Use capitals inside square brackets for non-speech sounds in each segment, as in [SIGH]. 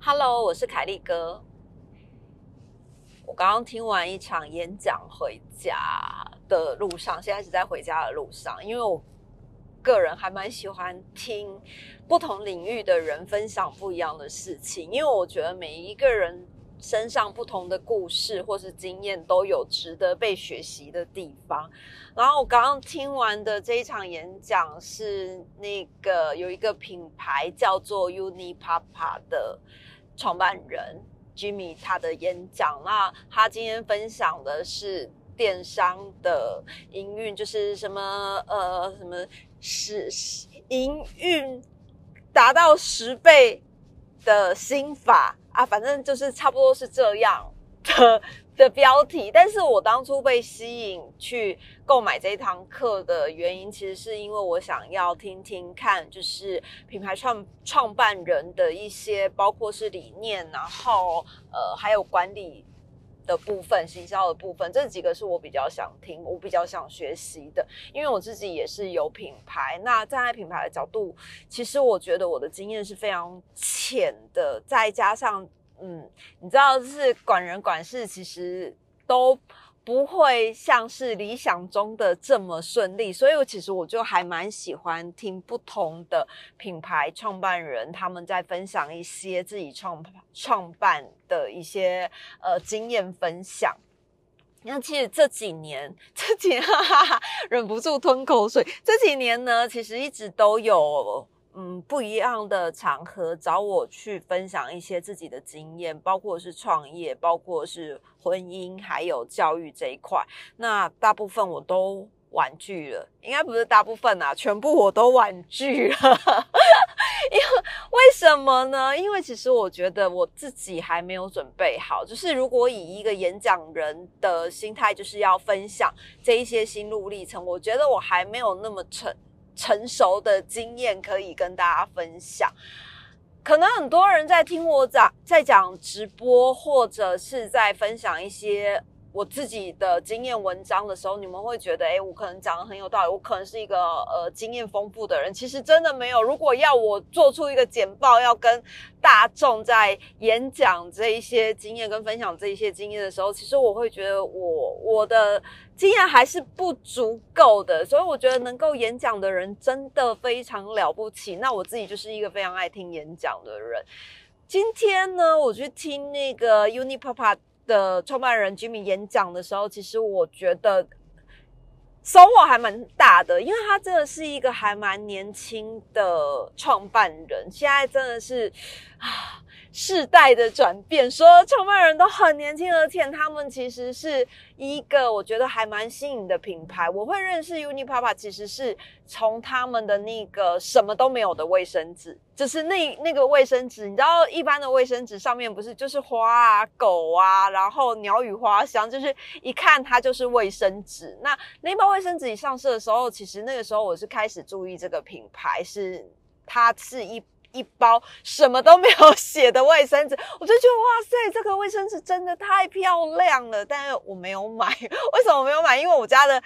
Hello，我是凯利哥。我刚刚听完一场演讲回家的路上，现在是在回家的路上，因为我个人还蛮喜欢听不同领域的人分享不一样的事情，因为我觉得每一个人身上不同的故事或是经验都有值得被学习的地方。然后我刚刚听完的这一场演讲是那个有一个品牌叫做 Unipapa 的创办人。Jimmy 他的演讲，那他今天分享的是电商的营运，就是什么呃什么十营运达到十倍的心法啊，反正就是差不多是这样的。的标题，但是我当初被吸引去购买这一堂课的原因，其实是因为我想要听听看，就是品牌创创办人的一些，包括是理念，然后呃还有管理的部分、行销的部分，这几个是我比较想听、我比较想学习的。因为我自己也是有品牌，那站在品牌的角度，其实我觉得我的经验是非常浅的，再加上。嗯，你知道，就是管人管事，其实都不会像是理想中的这么顺利。所以，我其实我就还蛮喜欢听不同的品牌创办人他们在分享一些自己创创办的一些呃经验分享。那其实这几年，这几年 [LAUGHS] 哈哈忍不住吞口水。这几年呢，其实一直都有。嗯，不一样的场合找我去分享一些自己的经验，包括是创业，包括是婚姻，还有教育这一块。那大部分我都婉拒了，应该不是大部分啊，全部我都婉拒了。[LAUGHS] 因为为什么呢？因为其实我觉得我自己还没有准备好。就是如果以一个演讲人的心态，就是要分享这一些心路历程，我觉得我还没有那么成。成熟的经验可以跟大家分享，可能很多人在听我讲，在讲直播或者是在分享一些。我自己的经验文章的时候，你们会觉得，哎，我可能讲的很有道理，我可能是一个呃经验丰富的人。其实真的没有。如果要我做出一个简报，要跟大众在演讲这一些经验跟分享这一些经验的时候，其实我会觉得我我的经验还是不足够的。所以我觉得能够演讲的人真的非常了不起。那我自己就是一个非常爱听演讲的人。今天呢，我去听那个 Unipapa。的创办人 Jimmy 演讲的时候，其实我觉得收获还蛮大的，因为他真的是一个还蛮年轻的创办人，现在真的是啊。世代的转变，说创办人都很年轻，而且他们其实是一个我觉得还蛮新颖的品牌。我会认识 Unipapa，其实是从他们的那个什么都没有的卫生纸，就是那那个卫生纸，你知道一般的卫生纸上面不是就是花啊、狗啊，然后鸟语花香，就是一看它就是卫生纸。那那包卫生纸一上市的时候，其实那个时候我是开始注意这个品牌，是它是一。一包什么都没有写的卫生纸，[LAUGHS] 我就觉得哇塞，这个卫生纸真的太漂亮了。但是我没有买，为什么没有买？因为我家的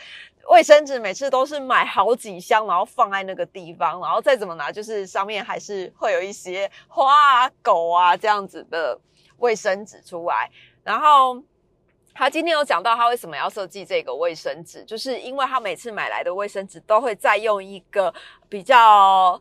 卫生纸每次都是买好几箱，然后放在那个地方，然后再怎么拿，就是上面还是会有一些花啊、狗啊这样子的卫生纸出来。然后他今天有讲到他为什么要设计这个卫生纸，就是因为他每次买来的卫生纸都会再用一个比较。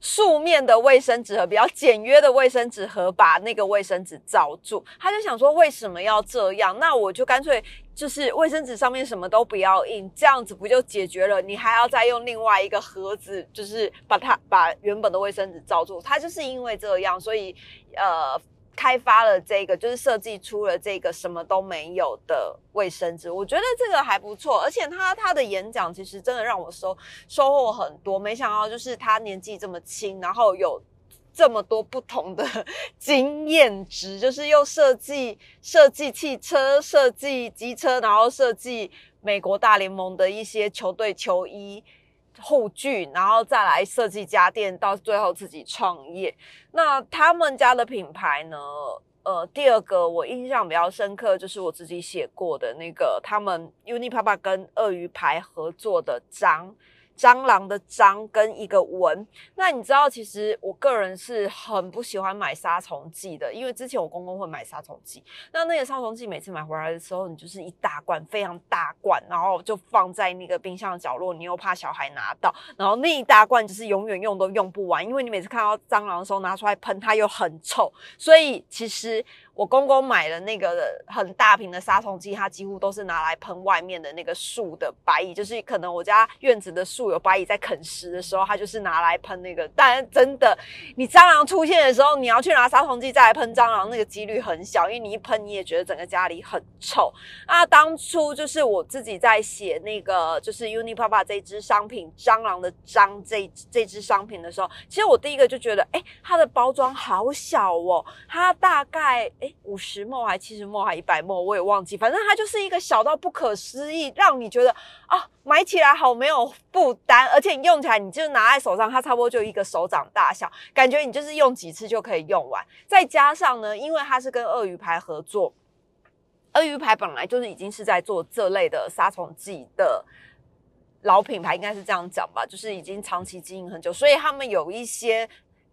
素面的卫生纸盒，比较简约的卫生纸盒，把那个卫生纸罩住。他就想说，为什么要这样？那我就干脆就是卫生纸上面什么都不要印，这样子不就解决了？你还要再用另外一个盒子，就是把它把原本的卫生纸罩住。他就是因为这样，所以呃。开发了这个，就是设计出了这个什么都没有的卫生纸，我觉得这个还不错。而且他他的演讲其实真的让我收收获很多。没想到就是他年纪这么轻，然后有这么多不同的经验值，就是又设计设计汽车、设计机车，然后设计美国大联盟的一些球队球衣。后剧，然后再来设计家电，到最后自己创业。那他们家的品牌呢？呃，第二个我印象比较深刻，就是我自己写过的那个，他们 Unipapa 跟鳄鱼牌合作的章。蟑螂的蟑跟一个蚊，那你知道，其实我个人是很不喜欢买杀虫剂的，因为之前我公公会买杀虫剂，那那个杀虫剂每次买回来的时候，你就是一大罐，非常大罐，然后就放在那个冰箱的角落，你又怕小孩拿到，然后那一大罐就是永远用都用不完，因为你每次看到蟑螂的时候拿出来喷，它又很臭，所以其实。我公公买了那个很大瓶的杀虫剂，它几乎都是拿来喷外面的那个树的白蚁，就是可能我家院子的树有白蚁在啃食的时候，他就是拿来喷那个。但真的，你蟑螂出现的时候，你要去拿杀虫剂再来喷蟑螂，那个几率很小，因为你一喷你也觉得整个家里很臭。那当初就是我自己在写那个就是 Unipapa 这支商品蟑螂的蟑这这支商品的时候，其实我第一个就觉得，哎，它的包装好小哦，它大概哎。五十墨还七十墨还一百墨，我也忘记。反正它就是一个小到不可思议，让你觉得啊，买起来好没有负担，而且你用起来，你就拿在手上，它差不多就一个手掌大小，感觉你就是用几次就可以用完。再加上呢，因为它是跟鳄鱼牌合作，鳄鱼牌本来就是已经是在做这类的杀虫剂的老品牌，应该是这样讲吧，就是已经长期经营很久，所以他们有一些。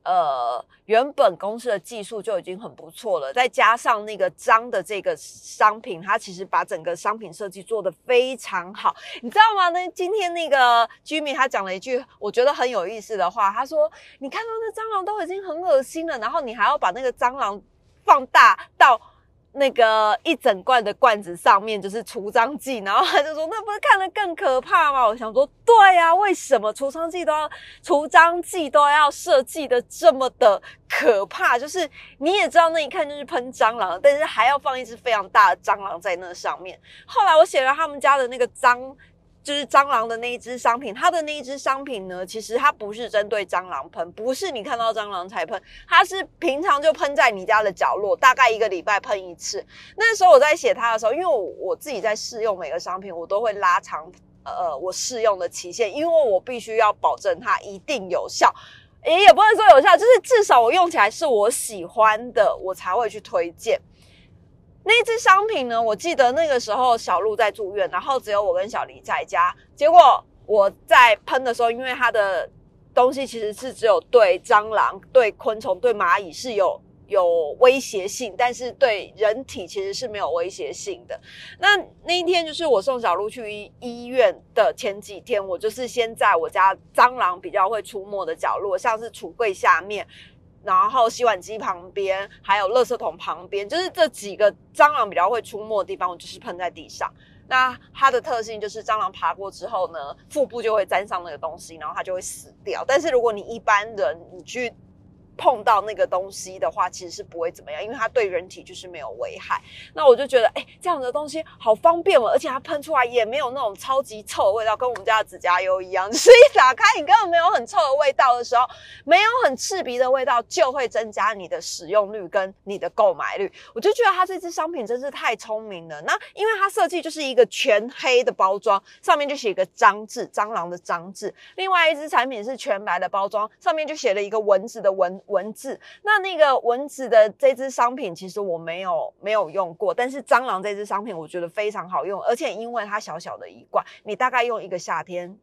呃，原本公司的技术就已经很不错了，再加上那个脏的这个商品，它其实把整个商品设计做得非常好，你知道吗？那今天那个居民他讲了一句我觉得很有意思的话，他说：“你看到那蟑螂都已经很恶心了，然后你还要把那个蟑螂放大到。”那个一整罐的罐子上面就是除蟑剂，然后他就说：“那不是看得更可怕吗？”我想说：“对呀，为什么除蟑剂都要除蟑剂都要设计的这么的可怕？就是你也知道，那一看就是喷蟑螂，但是还要放一只非常大的蟑螂在那上面。后来我写了他们家的那个蟑。就是蟑螂的那一支商品，它的那一支商品呢，其实它不是针对蟑螂喷，不是你看到蟑螂才喷，它是平常就喷在你家的角落，大概一个礼拜喷一次。那时候我在写它的时候，因为我我自己在试用每个商品，我都会拉长呃我试用的期限，因为我必须要保证它一定有效，也也不能说有效，就是至少我用起来是我喜欢的，我才会去推荐。那支商品呢？我记得那个时候小鹿在住院，然后只有我跟小黎在家。结果我在喷的时候，因为它的东西其实是只有对蟑螂、对昆虫、对蚂蚁是有有威胁性，但是对人体其实是没有威胁性的。那那一天就是我送小鹿去医院的前几天，我就是先在我家蟑螂比较会出没的角落，像是橱柜下面。然后洗碗机旁边，还有垃圾桶旁边，就是这几个蟑螂比较会出没的地方，我就是喷在地上。那它的特性就是蟑螂爬过之后呢，腹部就会沾上那个东西，然后它就会死掉。但是如果你一般人，你去。碰到那个东西的话，其实是不会怎么样，因为它对人体就是没有危害。那我就觉得，哎，这样的东西好方便哦，而且它喷出来也没有那种超级臭的味道，跟我们家的指甲油一样。所以打开你根本没有很臭的味道的时候，没有很刺鼻的味道，就会增加你的使用率跟你的购买率。我就觉得它这支商品真是太聪明了。那因为它设计就是一个全黑的包装，上面就写一个蟑字，蟑螂的蟑字。另外一支产品是全白的包装，上面就写了一个蚊子的蚊。文字，那那个蚊子的这支商品，其实我没有没有用过，但是蟑螂这支商品我觉得非常好用，而且因为它小小的一罐，你大概用一个夏天，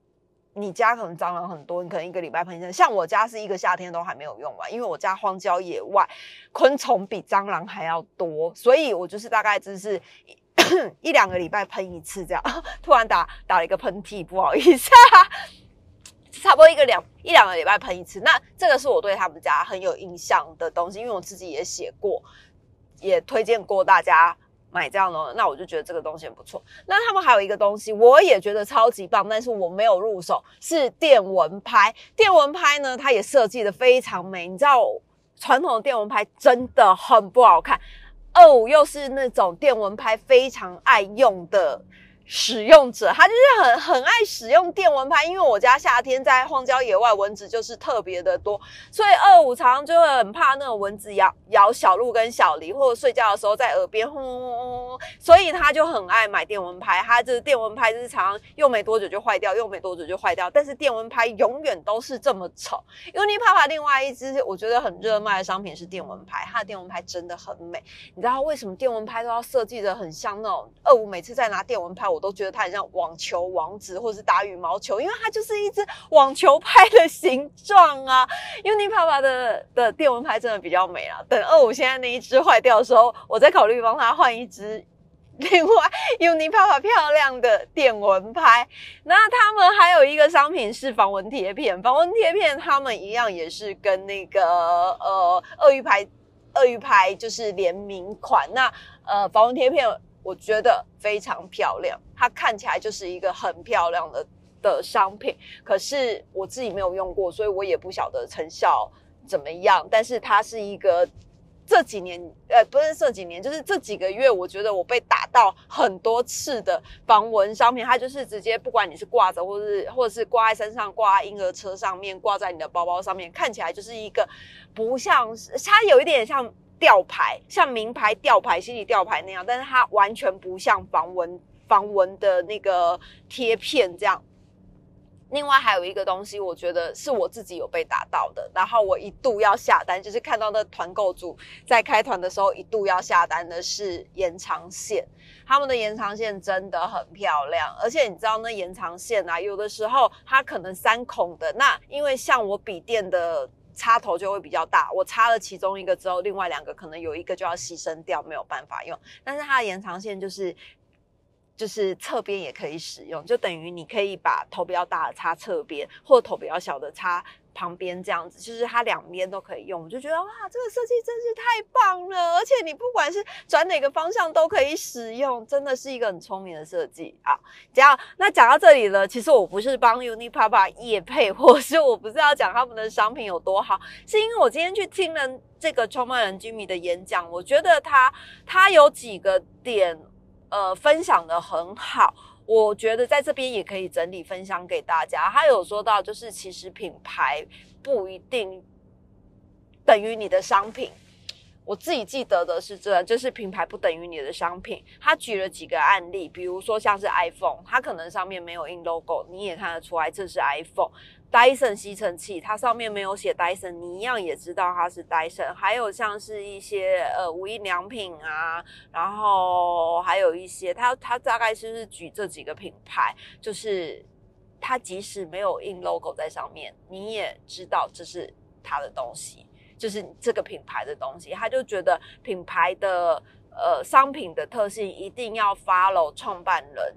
你家可能蟑螂很多，你可能一个礼拜喷一次，像我家是一个夏天都还没有用完，因为我家荒郊野外，昆虫比蟑螂还要多，所以我就是大概就是 [COUGHS] 一两个礼拜喷一次这样。[LAUGHS] 突然打打了一个喷嚏，不好意思。差不多一个两一两个礼拜喷一次，那这个是我对他们家很有印象的东西，因为我自己也写过，也推荐过大家买这样的，那我就觉得这个东西很不错。那他们还有一个东西，我也觉得超级棒，但是我没有入手，是电蚊拍。电蚊拍呢，它也设计的非常美，你知道传统的电蚊拍真的很不好看，二五又是那种电蚊拍非常爱用的。使用者，他就是很很爱使用电蚊拍，因为我家夏天在荒郊野外，蚊子就是特别的多，所以二五常常就会很怕那种蚊子咬咬小鹿跟小狸，或者睡觉的时候在耳边轰轰轰轰，所以他就很爱买电蚊拍。他就是电蚊拍，就是常用没多久就坏掉，用没多久就坏掉。但是电蚊拍永远都是这么丑。Unipapa 另外一支我觉得很热卖的商品是电蚊拍，它的电蚊拍真的很美。你知道为什么电蚊拍都要设计的很像那种二五？每次在拿电蚊拍。我都觉得它很像网球王子，或是打羽毛球，因为它就是一只网球拍的形状啊。Unipapa 的的电蚊拍真的比较美啊。等二五现在那一只坏掉的时候，我再考虑帮他换一只另外 Unipapa 漂亮的电蚊拍。那他们还有一个商品是防蚊贴片，防蚊贴片他们一样也是跟那个呃鳄鱼牌鳄鱼牌就是联名款。那呃防蚊贴片。我觉得非常漂亮，它看起来就是一个很漂亮的的商品。可是我自己没有用过，所以我也不晓得成效怎么样。但是它是一个这几年，呃，不是这几年，就是这几个月，我觉得我被打到很多次的防蚊商品。它就是直接不管你是挂着，或是或者是挂在身上，挂在婴儿车上面，挂在你的包包上面，看起来就是一个不像是它有一点像。吊牌像名牌吊牌、心理吊牌那样，但是它完全不像防蚊防蚊的那个贴片这样。另外还有一个东西，我觉得是我自己有被打到的，然后我一度要下单，就是看到那团购组在开团的时候一度要下单的是延长线，他们的延长线真的很漂亮，而且你知道那延长线啊，有的时候它可能三孔的，那因为像我笔电的。插头就会比较大，我插了其中一个之后，另外两个可能有一个就要牺牲掉，没有办法用。但是它的延长线就是就是侧边也可以使用，就等于你可以把头比较大的插侧边，或头比较小的插。旁边这样子，就是它两边都可以用，我就觉得哇，这个设计真是太棒了！而且你不管是转哪个方向都可以使用，真的是一个很聪明的设计啊。这样，那讲到这里呢，其实我不是帮 Unipapa 夜配，[LAUGHS] 或是我不是要讲他们的商品有多好，是因为我今天去听了这个创办人 Jimmy 的演讲，我觉得他他有几个点，呃，分享的很好。我觉得在这边也可以整理分享给大家。他有说到，就是其实品牌不一定等于你的商品。我自己记得的是这，就是品牌不等于你的商品。他举了几个案例，比如说像是 iPhone，它可能上面没有印 logo，你也看得出来这是 iPhone。Dyson 吸尘器，它上面没有写 Dyson，你一样也知道它是 Dyson。还有像是一些呃无印良品啊，然后还有一些，它它大概就是举这几个品牌，就是它即使没有印 logo 在上面，你也知道这是它的东西，就是这个品牌的东西。他就觉得品牌的呃商品的特性一定要 follow 创办人。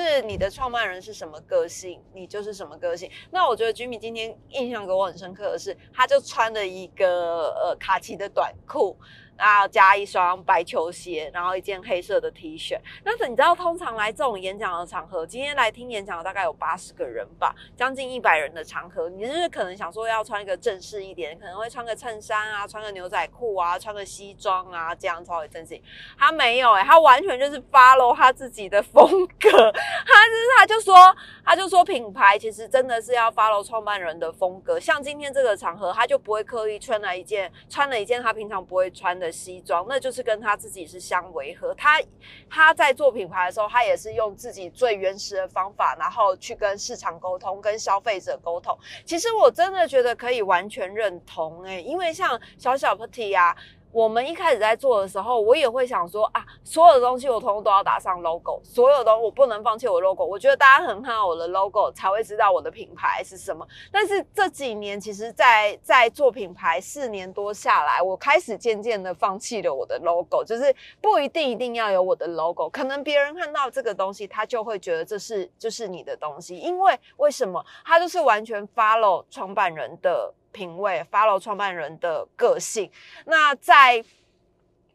是你的创办人是什么个性，你就是什么个性。那我觉得 Jimmy 今天印象给我很深刻的是，他就穿了一个呃卡其的短裤。啊加一双白球鞋，然后一件黑色的 T 恤。但是你知道，通常来这种演讲的场合，今天来听演讲的大概有八十个人吧，将近一百人的场合，你是可能想说要穿一个正式一点，可能会穿个衬衫啊，穿个牛仔裤啊，穿个西装啊，这样稍微正式。他没有哎，他完全就是 follow 他自己的风格。他就是他就说，他就说品牌其实真的是要 follow 创办人的风格。像今天这个场合，他就不会刻意穿了一件穿了一件他平常不会穿的。的西装，那就是跟他自己是相违和。他他在做品牌的时候，他也是用自己最原始的方法，然后去跟市场沟通，跟消费者沟通。其实我真的觉得可以完全认同诶，因为像小小 Petty 啊。我们一开始在做的时候，我也会想说啊，所有的东西我通通都要打上 logo，所有的我不能放弃我 logo。我觉得大家很看好我的 logo，才会知道我的品牌是什么。但是这几年，其实，在在做品牌四年多下来，我开始渐渐的放弃了我的 logo，就是不一定一定要有我的 logo，可能别人看到这个东西，他就会觉得这是就是你的东西，因为为什么？他就是完全 follow 创办人的。品味，follow 创办人的个性。那在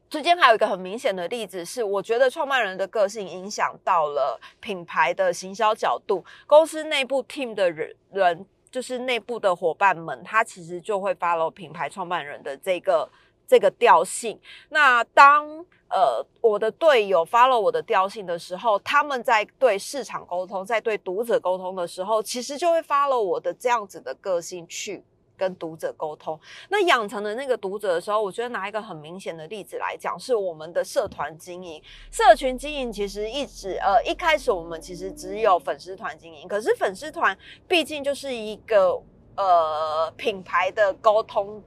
之间还有一个很明显的例子是，我觉得创办人的个性影响到了品牌的行销角度。公司内部 team 的人人，就是内部的伙伴们，他其实就会 follow 品牌创办人的这个这个调性。那当呃，我的队友 follow 我的调性的时候，他们在对市场沟通，在对读者沟通的时候，其实就会 follow 我的这样子的个性去跟读者沟通。那养成的那个读者的时候，我觉得拿一个很明显的例子来讲，是我们的社团经营、社群经营。其实一直呃，一开始我们其实只有粉丝团经营，可是粉丝团毕竟就是一个呃品牌的沟通。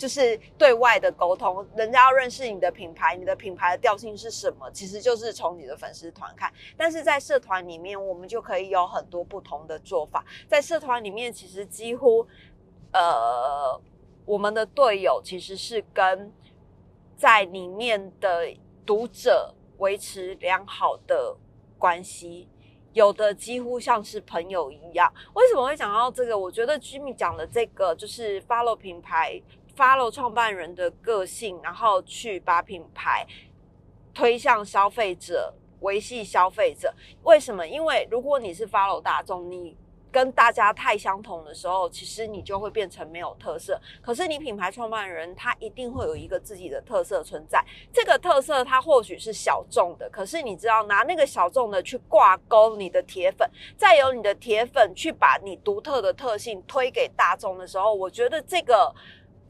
就是对外的沟通，人家要认识你的品牌，你的品牌的调性是什么，其实就是从你的粉丝团看。但是在社团里面，我们就可以有很多不同的做法。在社团里面，其实几乎，呃，我们的队友其实是跟在里面的读者维持良好的关系，有的几乎像是朋友一样。为什么会讲到这个？我觉得 Jimmy 讲的这个就是 follow 品牌。follow 创办人的个性，然后去把品牌推向消费者，维系消费者。为什么？因为如果你是 follow 大众，你跟大家太相同的时候，其实你就会变成没有特色。可是你品牌创办人，他一定会有一个自己的特色存在。这个特色，它或许是小众的，可是你知道，拿那个小众的去挂钩你的铁粉，再由你的铁粉去把你独特的特性推给大众的时候，我觉得这个。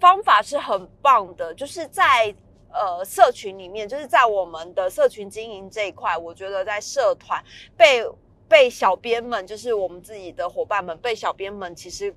方法是很棒的，就是在呃社群里面，就是在我们的社群经营这一块，我觉得在社团被被小编们，就是我们自己的伙伴们，被小编们其实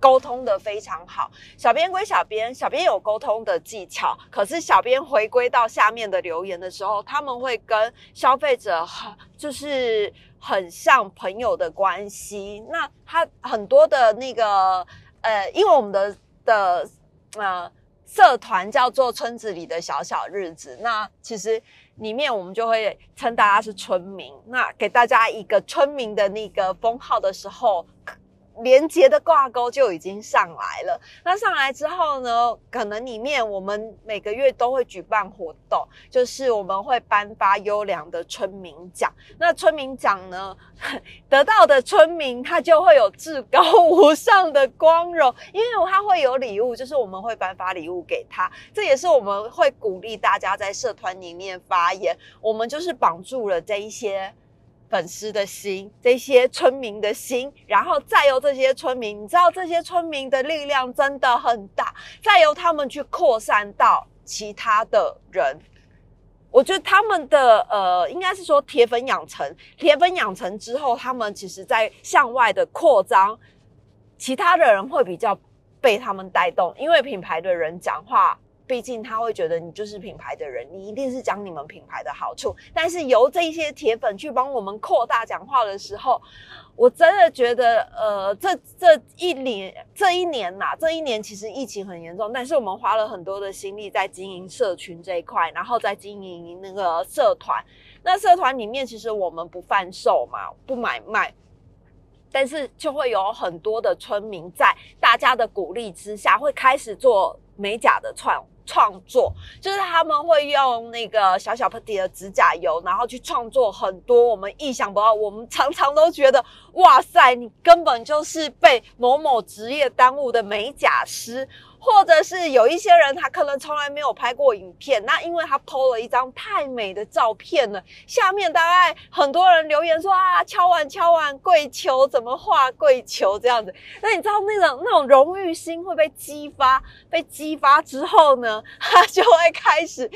沟通的非常好。小编归小编，小编有沟通的技巧，可是小编回归到下面的留言的时候，他们会跟消费者很就是很像朋友的关系。那他很多的那个呃，因为我们的的。呃，社团叫做村子里的小小日子。那其实里面我们就会称大家是村民。那给大家一个村民的那个封号的时候。连接的挂钩就已经上来了。那上来之后呢，可能里面我们每个月都会举办活动，就是我们会颁发优良的村民奖。那村民奖呢，[LAUGHS] 得到的村民他就会有至高无上的光荣，因为他会有礼物，就是我们会颁发礼物给他。这也是我们会鼓励大家在社团里面发言，我们就是绑住了这一些。粉丝的心，这些村民的心，然后再由这些村民，你知道这些村民的力量真的很大，再由他们去扩散到其他的人。我觉得他们的呃，应该是说铁粉养成，铁粉养成之后，他们其实在向外的扩张，其他的人会比较被他们带动，因为品牌的人讲话。毕竟他会觉得你就是品牌的人，你一定是讲你们品牌的好处。但是由这一些铁粉去帮我们扩大讲话的时候，我真的觉得，呃，这这一年这一年呐，这一年其实疫情很严重，但是我们花了很多的心力在经营社群这一块，然后在经营那个社团。那社团里面其实我们不贩售嘛，不买卖，但是就会有很多的村民在大家的鼓励之下，会开始做美甲的串。创作就是他们会用那个小小 Putty 的指甲油，然后去创作很多我们意想不到。我们常常都觉得，哇塞，你根本就是被某某职业耽误的美甲师。或者是有一些人，他可能从来没有拍过影片，那因为他 PO 了一张太美的照片了，下面大概很多人留言说啊，敲碗敲碗，跪求怎么画跪求这样子。那你知道那种那种荣誉心会被激发，被激发之后呢，他就会开始，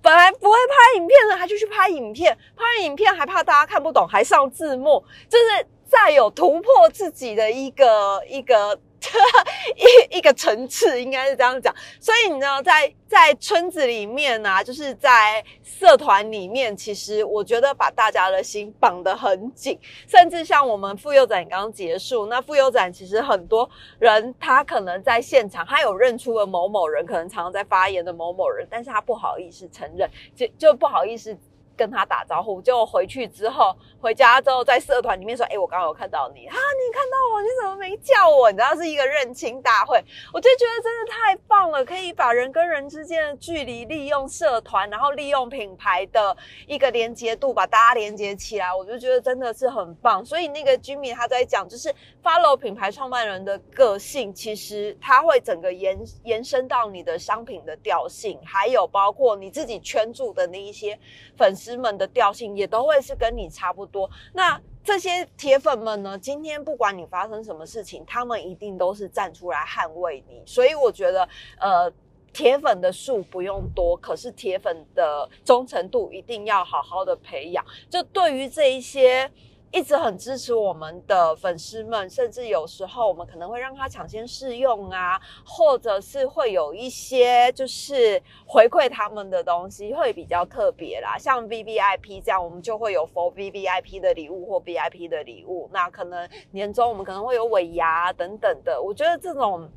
本来不会拍影片的，他就去拍影片，拍影片还怕大家看不懂，还上字幕，就是再有突破自己的一个一个。[LAUGHS] 一一个层次应该是这样讲，所以你知道，在在村子里面呢，就是在社团里面，其实我觉得把大家的心绑得很紧，甚至像我们妇幼展刚刚结束，那妇幼展其实很多人他可能在现场，他有认出了某某人，可能常常在发言的某某人，但是他不好意思承认，就就不好意思。跟他打招呼，就回去之后回家之后在社团里面说：“哎，我刚刚有看到你啊，你看到我，你怎么没叫我？”你知道是一个认亲大会，我就觉得真的太棒了，可以把人跟人之间的距离利用社团，然后利用品牌的一个连接度把大家连接起来，我就觉得真的是很棒。所以那个居民他在讲，就是 follow 品牌创办人的个性，其实他会整个延延伸到你的商品的调性，还有包括你自己圈住的那一些粉丝师们的调性，也都会是跟你差不多。那这些铁粉们呢，今天不管你发生什么事情，他们一定都是站出来捍卫你。所以我觉得，呃。铁粉的数不用多，可是铁粉的忠诚度一定要好好的培养。就对于这一些一直很支持我们的粉丝们，甚至有时候我们可能会让他抢先试用啊，或者是会有一些就是回馈他们的东西会比较特别啦，像 V V I P 这样，我们就会有 For V V I P 的礼物或 V I P 的礼物。那可能年终我们可能会有尾牙等等的。我觉得这种。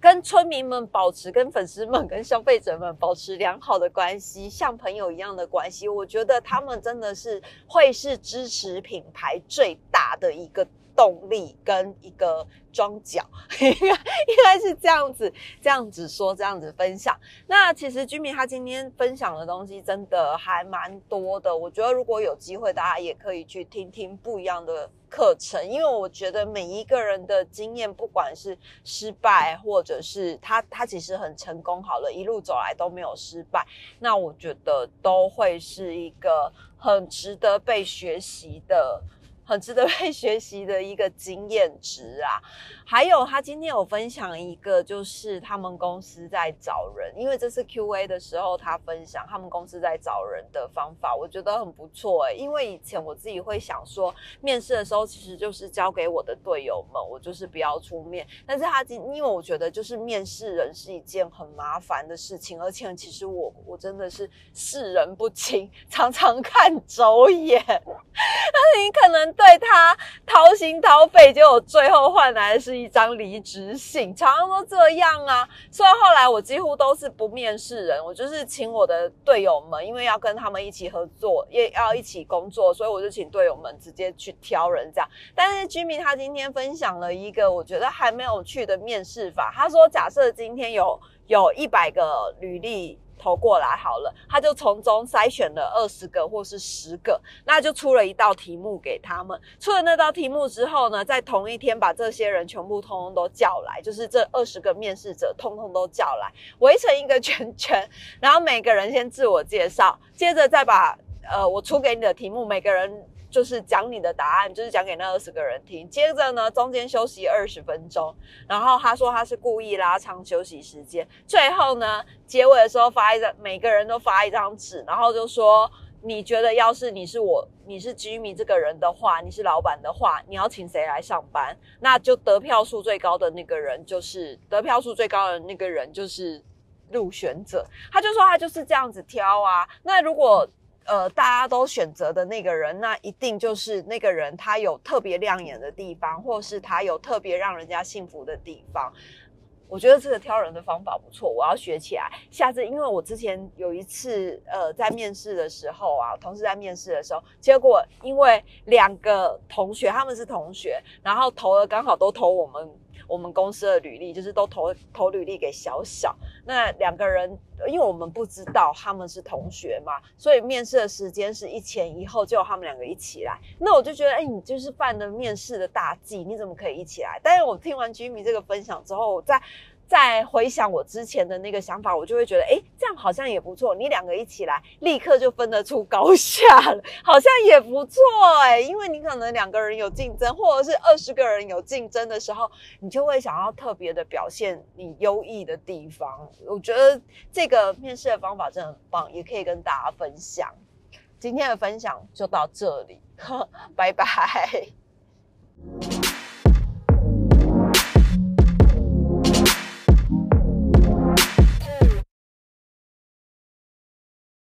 跟村民们保持、跟粉丝们、跟消费者们保持良好的关系，像朋友一样的关系，我觉得他们真的是会是支持品牌最大的一个动力跟一个装脚，应 [LAUGHS] 该应该是这样子，这样子说，这样子分享。那其实居民他今天分享的东西真的还蛮多的，我觉得如果有机会，大家也可以去听听不一样的。课程，因为我觉得每一个人的经验，不管是失败，或者是他他其实很成功，好了，一路走来都没有失败，那我觉得都会是一个很值得被学习的。很值得 [LAUGHS] 被学习的一个经验值啊！还有，他今天有分享一个，就是他们公司在找人，因为这次 Q&A 的时候，他分享他们公司在找人的方法，我觉得很不错哎。因为以前我自己会想说，面试的时候其实就是交给我的队友们，我就是不要出面。但是他今，因为我觉得就是面试人是一件很麻烦的事情，而且其实我我真的是视人不清，[LAUGHS] 常常看走眼，[LAUGHS] 但是你可能。对他掏心掏肺，结果最后换来的是一张离职信，常常都这样啊。所以后来我几乎都是不面试人，我就是请我的队友们，因为要跟他们一起合作，也要一起工作，所以我就请队友们直接去挑人这样。但是居民他今天分享了一个我觉得还没有去的面试法，他说假设今天有有一百个履历。投过来好了，他就从中筛选了二十个或是十个，那就出了一道题目给他们。出了那道题目之后呢，在同一天把这些人全部通通都叫来，就是这二十个面试者通通都叫来，[LAUGHS] 围成一个圈圈，然后每个人先自我介绍，接着再把呃我出给你的题目，每个人。就是讲你的答案，就是讲给那二十个人听。接着呢，中间休息二十分钟，然后他说他是故意拉长休息时间。最后呢，结尾的时候发一张，每个人都发一张纸，然后就说你觉得要是你是我，你是 Jimmy 这个人的话，你是老板的话，你要请谁来上班？那就得票数最高的那个人就是得票数最高的那个人就是入选者。他就说他就是这样子挑啊。那如果呃，大家都选择的那个人，那一定就是那个人，他有特别亮眼的地方，或是他有特别让人家幸福的地方。我觉得这个挑人的方法不错，我要学起来。下次，因为我之前有一次，呃，在面试的时候啊，同事在面试的时候，结果因为两个同学他们是同学，然后投了刚好都投我们。我们公司的履历就是都投投履历给小小，那两个人，因为我们不知道他们是同学嘛，所以面试的时间是一前一后，就他们两个一起来。那我就觉得，哎，你就是犯了面试的大忌，你怎么可以一起来？但是我听完居民这个分享之后，我在。再回想我之前的那个想法，我就会觉得，哎，这样好像也不错。你两个一起来，立刻就分得出高下了，[LAUGHS] 好像也不错哎。因为你可能两个人有竞争，或者是二十个人有竞争的时候，你就会想要特别的表现你优异的地方。我觉得这个面试的方法真的很棒，也可以跟大家分享。今天的分享就到这里，[LAUGHS] 拜拜。